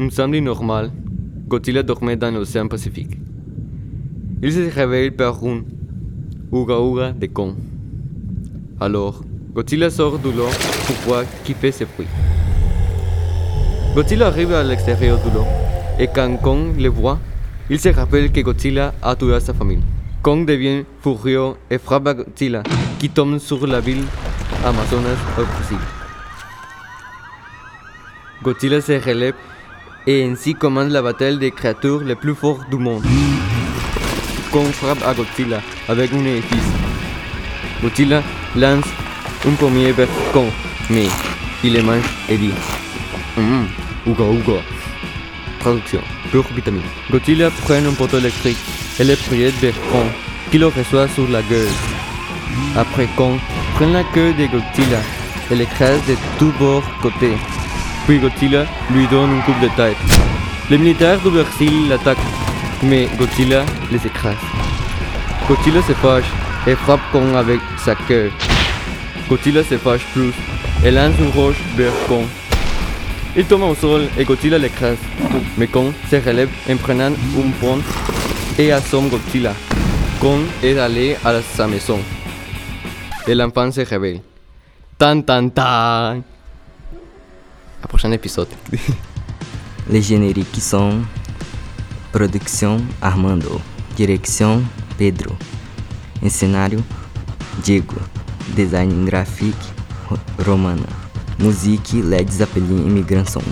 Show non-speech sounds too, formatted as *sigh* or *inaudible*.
un samedi normal, Godzilla dormait dans l'océan Pacifique. Il se réveille par un ouga-ouga de con. Alors, Godzilla sort de l'eau pour voir qui fait ce bruit. Godzilla arrive à l'extérieur de l'eau, et quand Kong le voit, il se rappelle que Godzilla a tué sa famille. Kong devient furieux et frappe Godzilla, qui tombe sur la ville Amazonas au Brésil. Godzilla se relève et ainsi commande la bataille des créatures les plus fortes du monde. Kong frappe à Godzilla avec un édifice. Godzilla lance un premier vers Kong, mais il le mange et dit Hum, Uga Uga. Traduction, pure vitamine. Godzilla prend un poteau électrique et le projette vers Kong, qui le reçoit sur la gueule. Après Kong prend la queue de Godzilla et l'écrase de tous bords côtés. Puis Godzilla lui donne un coup de tête. Les militaires du Brésil l'attaquent, mais Godzilla les écrase. Godzilla se fâche et frappe Kong avec sa queue. Godzilla se fâche plus et lance une roche vers Kong. Il tombe au sol et Godzilla l'écrase. Mais Kong se relève en prenant un pont et assomme Godzilla. Kong est allé à sa maison. Et l'enfant se réveille. Tan tan tan prochain épisode. *laughs* Les génériques sont Production Armando, Direção Pedro, Encenário Diego, Design graphique Ro- Romana, Musique Led Zeppelin Imigração.